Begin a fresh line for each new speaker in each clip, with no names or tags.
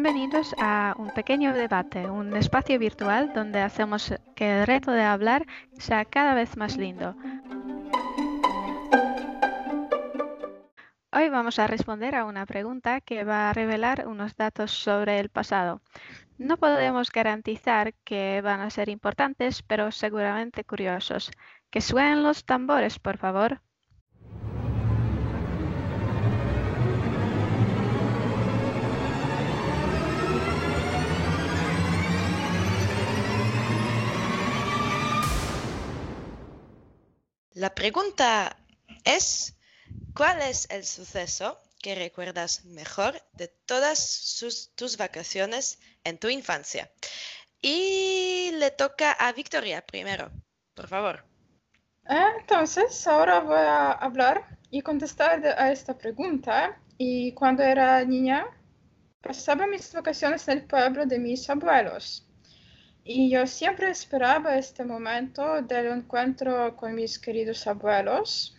Bienvenidos a un pequeño debate, un espacio virtual donde hacemos que el reto de hablar sea cada vez más lindo. Hoy vamos a responder a una pregunta que va a revelar unos datos sobre el pasado. No podemos garantizar que van a ser importantes, pero seguramente curiosos. Que suenen los tambores, por favor.
La pregunta es, ¿cuál es el suceso que recuerdas mejor de todas tus vacaciones en tu infancia? Y le toca a Victoria primero, por favor.
Entonces, ahora voy a hablar y contestar a esta pregunta. Y cuando era niña, pasaba mis vacaciones en el pueblo de mis abuelos. Y yo siempre esperaba este momento del encuentro con mis queridos abuelos.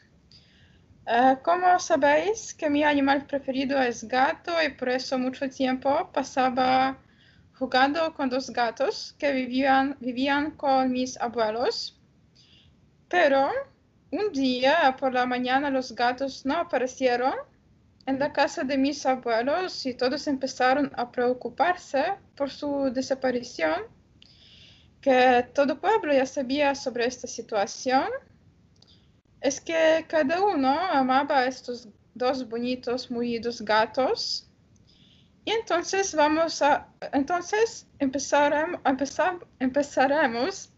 Uh, como sabéis que mi animal preferido es gato y por eso mucho tiempo pasaba jugando con dos gatos que vivían, vivían con mis abuelos. Pero un día por la mañana los gatos no aparecieron en la casa de mis abuelos y todos empezaron a preocuparse por su desaparición que todo pueblo ya sabía sobre esta situación es que cada uno amaba a estos dos bonitos, mullidos gatos. Y entonces vamos a, entonces empezaremos, empezar, empezaremos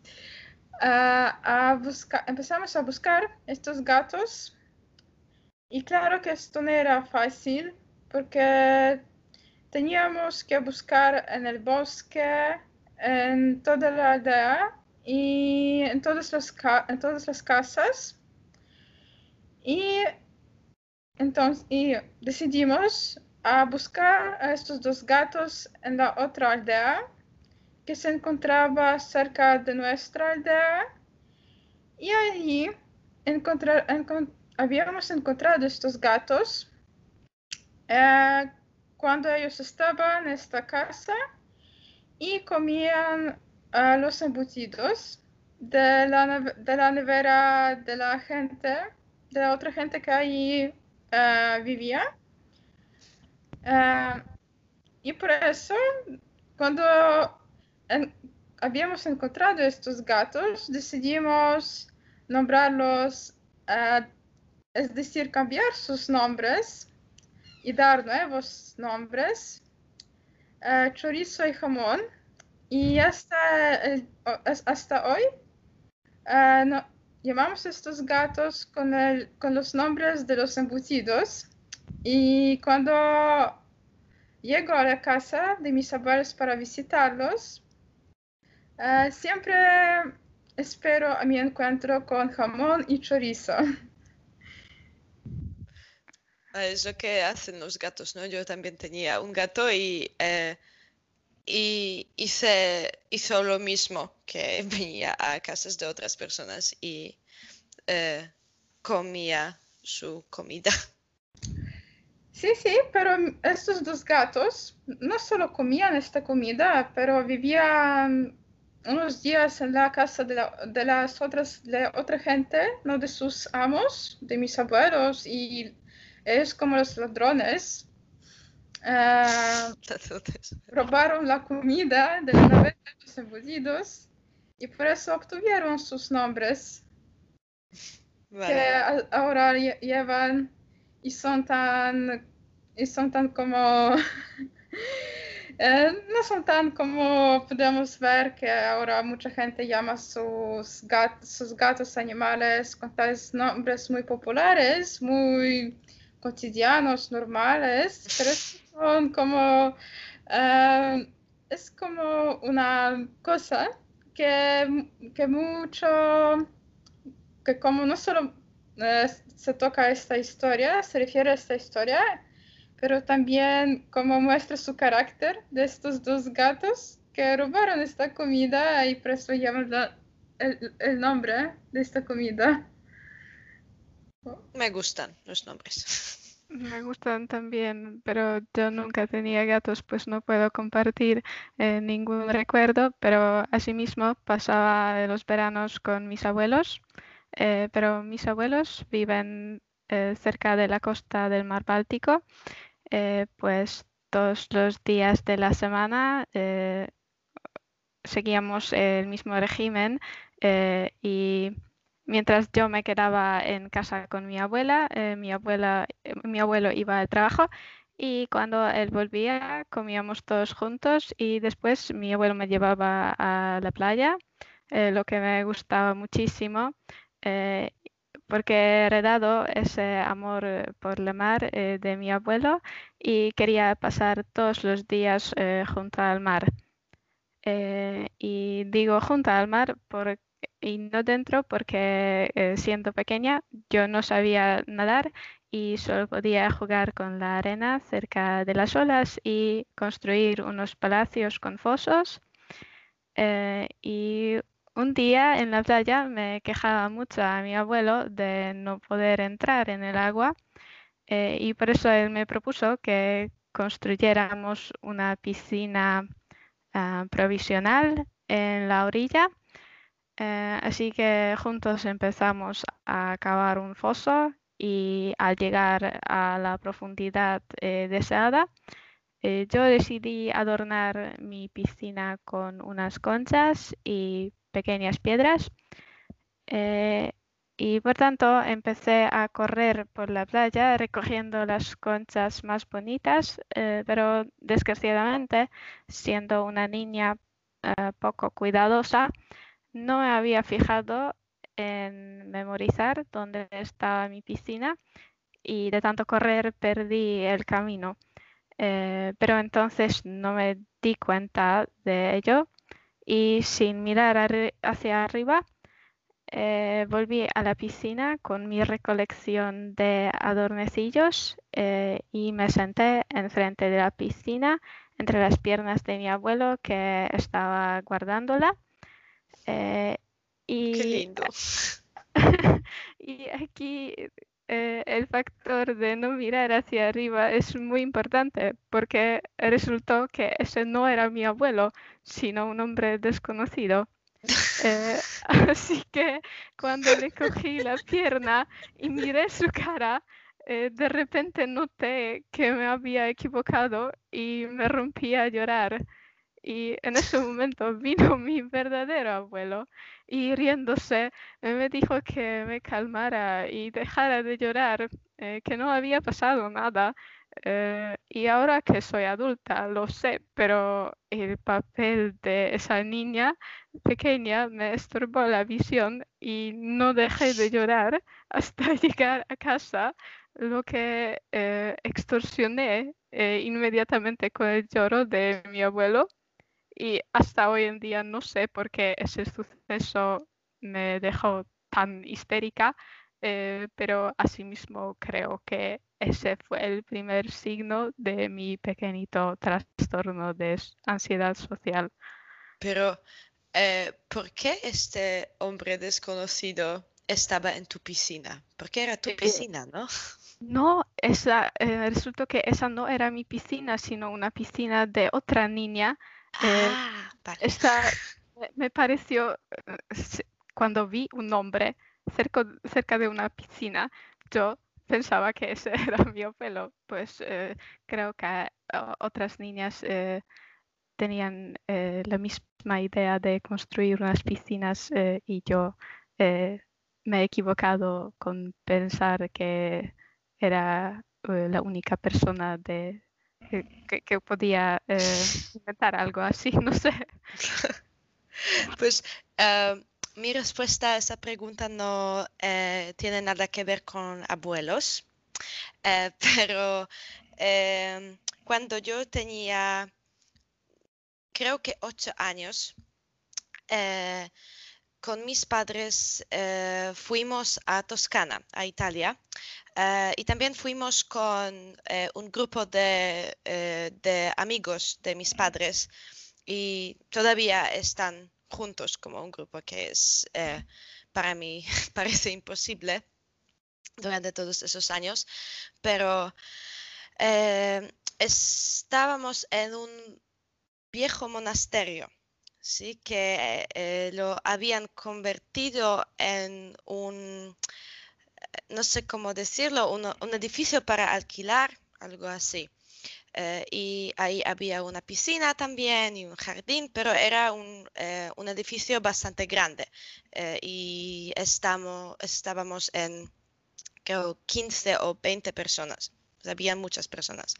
a, buscar, empezamos a buscar estos gatos. Y claro que esto no era fácil porque teníamos que buscar en el bosque, en toda la aldea y en todas las, en todas las casas. Y entonces y decidimos a buscar a estos dos gatos en la otra aldea que se encontraba cerca de nuestra aldea. Y allí encontrar, habíamos encontrado estos gatos eh, cuando ellos estaban en esta casa y comían los embutidos de la, de la nevera de la gente, de la otra gente que allí eh, vivía. Eh, y por eso, cuando habíamos encontrado estos gatos, decidimos nombrarlos, es decir, cambiar sus nombres y dar nuevos nombres uh, chorizo y jamón. Y hasta, hasta hoy uh, no, llamamos estos gatos con, el, con los nombres de los embutidos. Y cuando llego a la casa de mis abuelos para visitarlos, uh, siempre espero a mi encuentro con jamón y chorizo.
Es lo que hacen los gatos, ¿no? Yo también tenía un gato y, eh, y hice, hizo lo mismo, que venía a casas de otras personas y eh, comía su comida.
Sí, sí, pero estos dos gatos no solo comían esta comida, pero vivían unos días en la casa de, de las otras, de otra gente, no de sus amos, de mis abuelos, y es como los ladrones. Uh, robaron la comida de de los embutidos y por eso obtuvieron sus nombres vale. que ahora llevan y son tan y son tan como eh, no son tan como podemos ver que ahora mucha gente llama sus, sus gatos animales con tales nombres muy populares muy cotidianos, normales, pero son como, uh, es como una cosa que, que mucho, que como no solo uh, se toca esta historia, se refiere a esta historia, pero también como muestra su carácter de estos dos gatos que robaron esta comida y por eso llaman la, el, el nombre de esta comida.
Me gustan los nombres.
Me gustan también, pero yo nunca tenía gatos, pues no puedo compartir eh, ningún recuerdo, pero asimismo pasaba los veranos con mis abuelos, eh, pero mis abuelos viven eh, cerca de la costa del mar Báltico, pues todos los días de la semana seguíamos el mismo régimen y Mientras yo me quedaba en casa con mi abuela, eh, mi abuela, eh, mi abuelo iba al trabajo y cuando él volvía comíamos todos juntos y después mi abuelo me llevaba a la playa, eh, lo que me gustaba muchísimo porque he heredado ese amor por la mar de mi abuelo y quería pasar todos los días junto al mar. y digo junto al mar porque y no dentro porque eh, siendo pequeña yo no sabía nadar y solo podía jugar con la arena cerca de las olas y construir unos palacios con fosos. Eh, y un día en la playa me quejaba mucho a mi abuelo de no poder entrar en el agua eh, y por eso él me propuso que construyéramos una piscina ah, provisional en la orilla eh, así que juntos empezamos a cavar un foso y al llegar a la profundidad eh, deseada, eh, yo decidí adornar mi piscina con unas conchas y pequeñas piedras. y por tanto empecé a correr por la playa recogiendo las conchas más bonitas, pero desgraciadamente, siendo una niña poco cuidadosa, no me había fijado en memorizar dónde estaba mi piscina y de tanto correr perdí el camino. Eh, pero entonces no me di cuenta de ello y sin mirar hacia arriba eh, volví a la piscina con mi recolección de adornecillos eh, y me senté enfrente de la piscina entre las piernas de mi abuelo que estaba guardándola
eh, y, Qué lindo.
y aquí eh, el factor de no mirar hacia arriba es muy importante porque resultó que ese no era mi abuelo, sino un hombre desconocido. Eh, así que cuando le cogí la pierna y miré su cara, de repente noté que me había equivocado y me rompí a llorar. Y en ese momento vino mi verdadero abuelo y riéndose me dijo que me calmara y dejara de llorar, eh, que no había pasado nada. Eh, y ahora que soy adulta, lo sé, pero el papel de esa niña pequeña me estorbó la visión y no dejé de llorar hasta llegar a casa, lo que eh, extorsioné inmediatamente con el lloro de mi abuelo y hasta hoy en día no sé por qué ese suceso me dejó tan histérica, eh, pero asimismo creo que ese fue el primer signo de mi pequeñito trastorno de ansiedad social.
Pero, eh, ¿por qué este hombre desconocido estaba en tu piscina? Porque era tu eh, piscina, ¿no?
No, esa, resultó que esa no era mi piscina, sino una piscina de otra niña eh, ah, me pareció, eh, cuando vi un nombre cerca, cerca de una piscina, yo pensaba que ese era mi pelo, pues eh, creo que otras niñas tenían la misma idea de construir unas piscinas y yo me he equivocado con pensar que era la única persona de, que, podía eh, inventar algo así, no sé.
Pues eh, mi respuesta a esa pregunta no eh, tiene nada que ver con abuelos, pero cuando yo tenía, creo que ocho años, con mis padres fuimos a Toscana, a Italia, eh, y también fuimos con eh, un grupo de, eh, de, amigos de mis padres y todavía están juntos como un grupo que es para mí parece imposible durante todos esos años, pero estábamos en un viejo monasterio, ¿sí? que lo habían convertido en un, no sé cómo decirlo, un edificio para alquilar, algo así. Eh, y ahí había una piscina también y un jardín, pero era un, un edificio bastante grande y estamos, estábamos en creo 15 o 20 personas. Había muchas personas.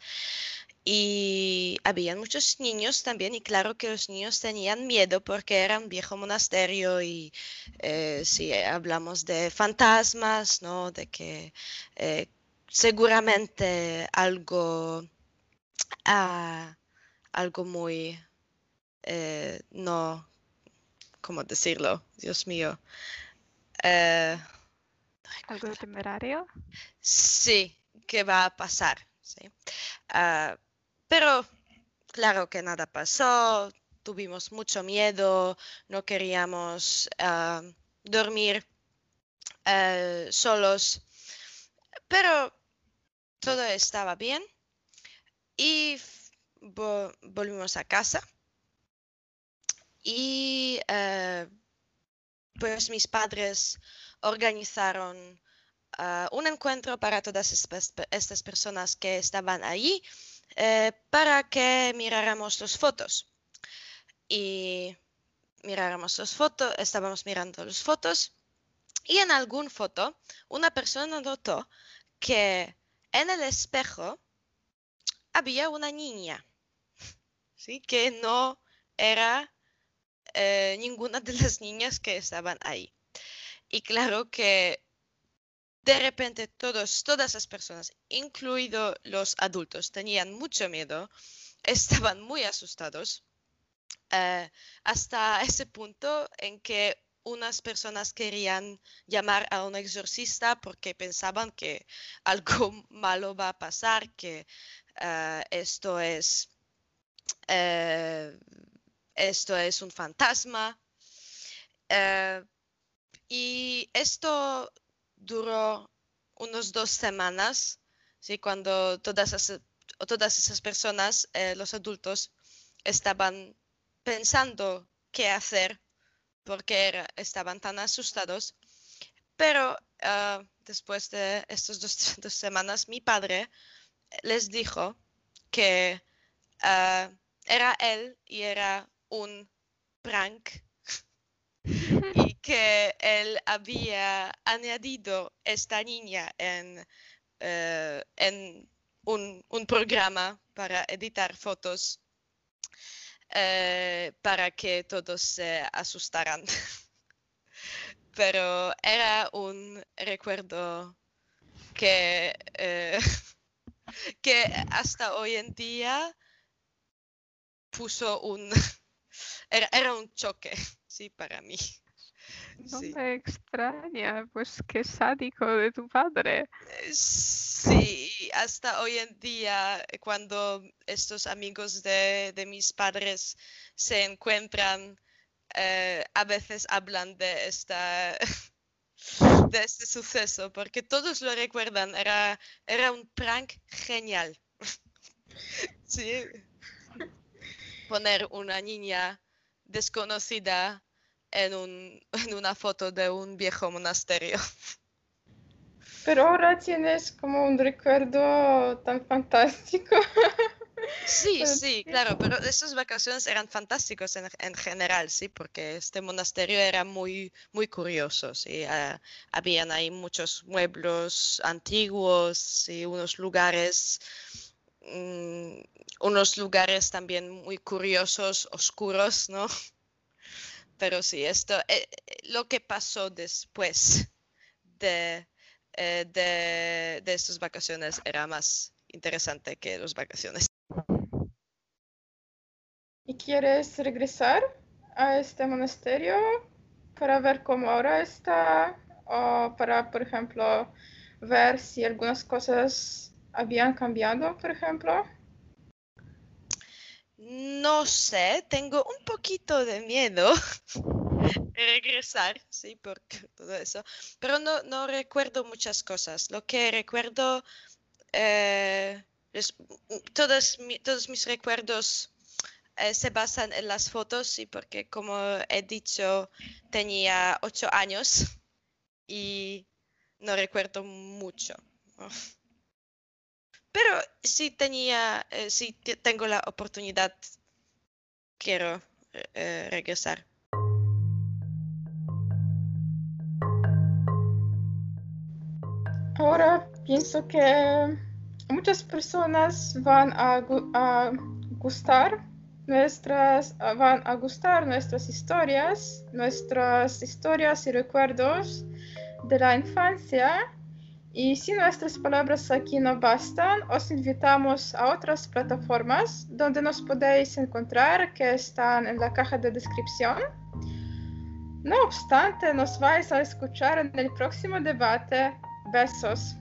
Y habían muchos niños también, y claro que los niños tenían miedo porque era un viejo monasterio y eh, si hablamos de fantasmas, ¿no? De que eh, seguramente algo, ah, algo muy, eh, no, ¿cómo decirlo? Dios mío.
¿Algo temerario?
Sí, que va a pasar. ¿sí? Ah, pero claro que nada pasó, tuvimos mucho miedo, no queríamos ah, dormir eh, solos, pero todo estaba bien y volvimos a casa y pues mis padres organizaron ah, un encuentro para todas estas personas que estaban allí eh, para que miráramos las fotos. Y miráramos las fotos, estábamos mirando las fotos y en alguna foto una persona notó que en el espejo había una niña, ¿sí? que no era eh, ninguna de las niñas que estaban ahí. Y claro que de repente todos, todas las personas, incluidos los adultos, tenían mucho miedo, estaban muy asustados, eh, hasta ese punto en que unas personas querían llamar a un exorcista porque pensaban que algo malo va a pasar, que eh, esto es eh, esto es un fantasma. Y esto duró unos dos semanas, ¿sí? cuando todas, esas, personas, eh, los adultos, estaban pensando qué hacer porque estaban tan asustados. Pero ah, después de estas dos, semanas, mi padre les dijo que ah, era él y era un prank y que él había añadido esta niña en, eh, en un, programa para editar fotos eh, para que todos se asustaran. Pero era un recuerdo que, eh, que hasta hoy en día puso un... era un choque sí, para mí.
No me extraña, pues qué sádico de tu padre.
Eh, sí, hasta hoy en día, eh, cuando estos amigos de, mis padres se encuentran, eh, a veces hablan de esta de este suceso, porque todos lo recuerdan, era, era un prank genial. sí. Poner una niña desconocida en, un, en una foto de un viejo monasterio.
Pero ahora tienes como un recuerdo tan fantástico.
Sí, sí, claro, pero esas vacaciones eran fantásticos en, en, general, sí, porque este monasterio era muy, muy curioso, sí, uh, habían ahí muchos muebles antiguos y unos lugares, um, unos lugares también muy curiosos, oscuros, ¿no? Pero sí, esto, eh, eh, lo que pasó después de, eh, de, de estas vacaciones era más interesante que las vacaciones.
¿Y quieres regresar a este monasterio para ver cómo ahora está? O para, por ejemplo, ver si algunas cosas habían cambiado, por ejemplo?
No sé, tengo un poquito de miedo regresar, sí, por todo eso. Pero no, recuerdo muchas cosas. Lo que recuerdo, eh, es- todos, todos mis recuerdos eh, se basan en las fotos, y porque como he dicho, tenía ocho años y no recuerdo mucho. Pero si tenía, eh, si te- tengo la oportunidad, quiero eh, eh, regresar.
Ahora pienso que muchas personas van a gustar nuestras, van a gustar nuestras historias, nuestras historias y recuerdos de la infancia. Y si nuestras palabras aquí no bastan, os invitamos a otras plataformas donde nos podéis encontrar que están en la caja de descripción. No obstante, nos vais a escuchar en el próximo debate. Besos.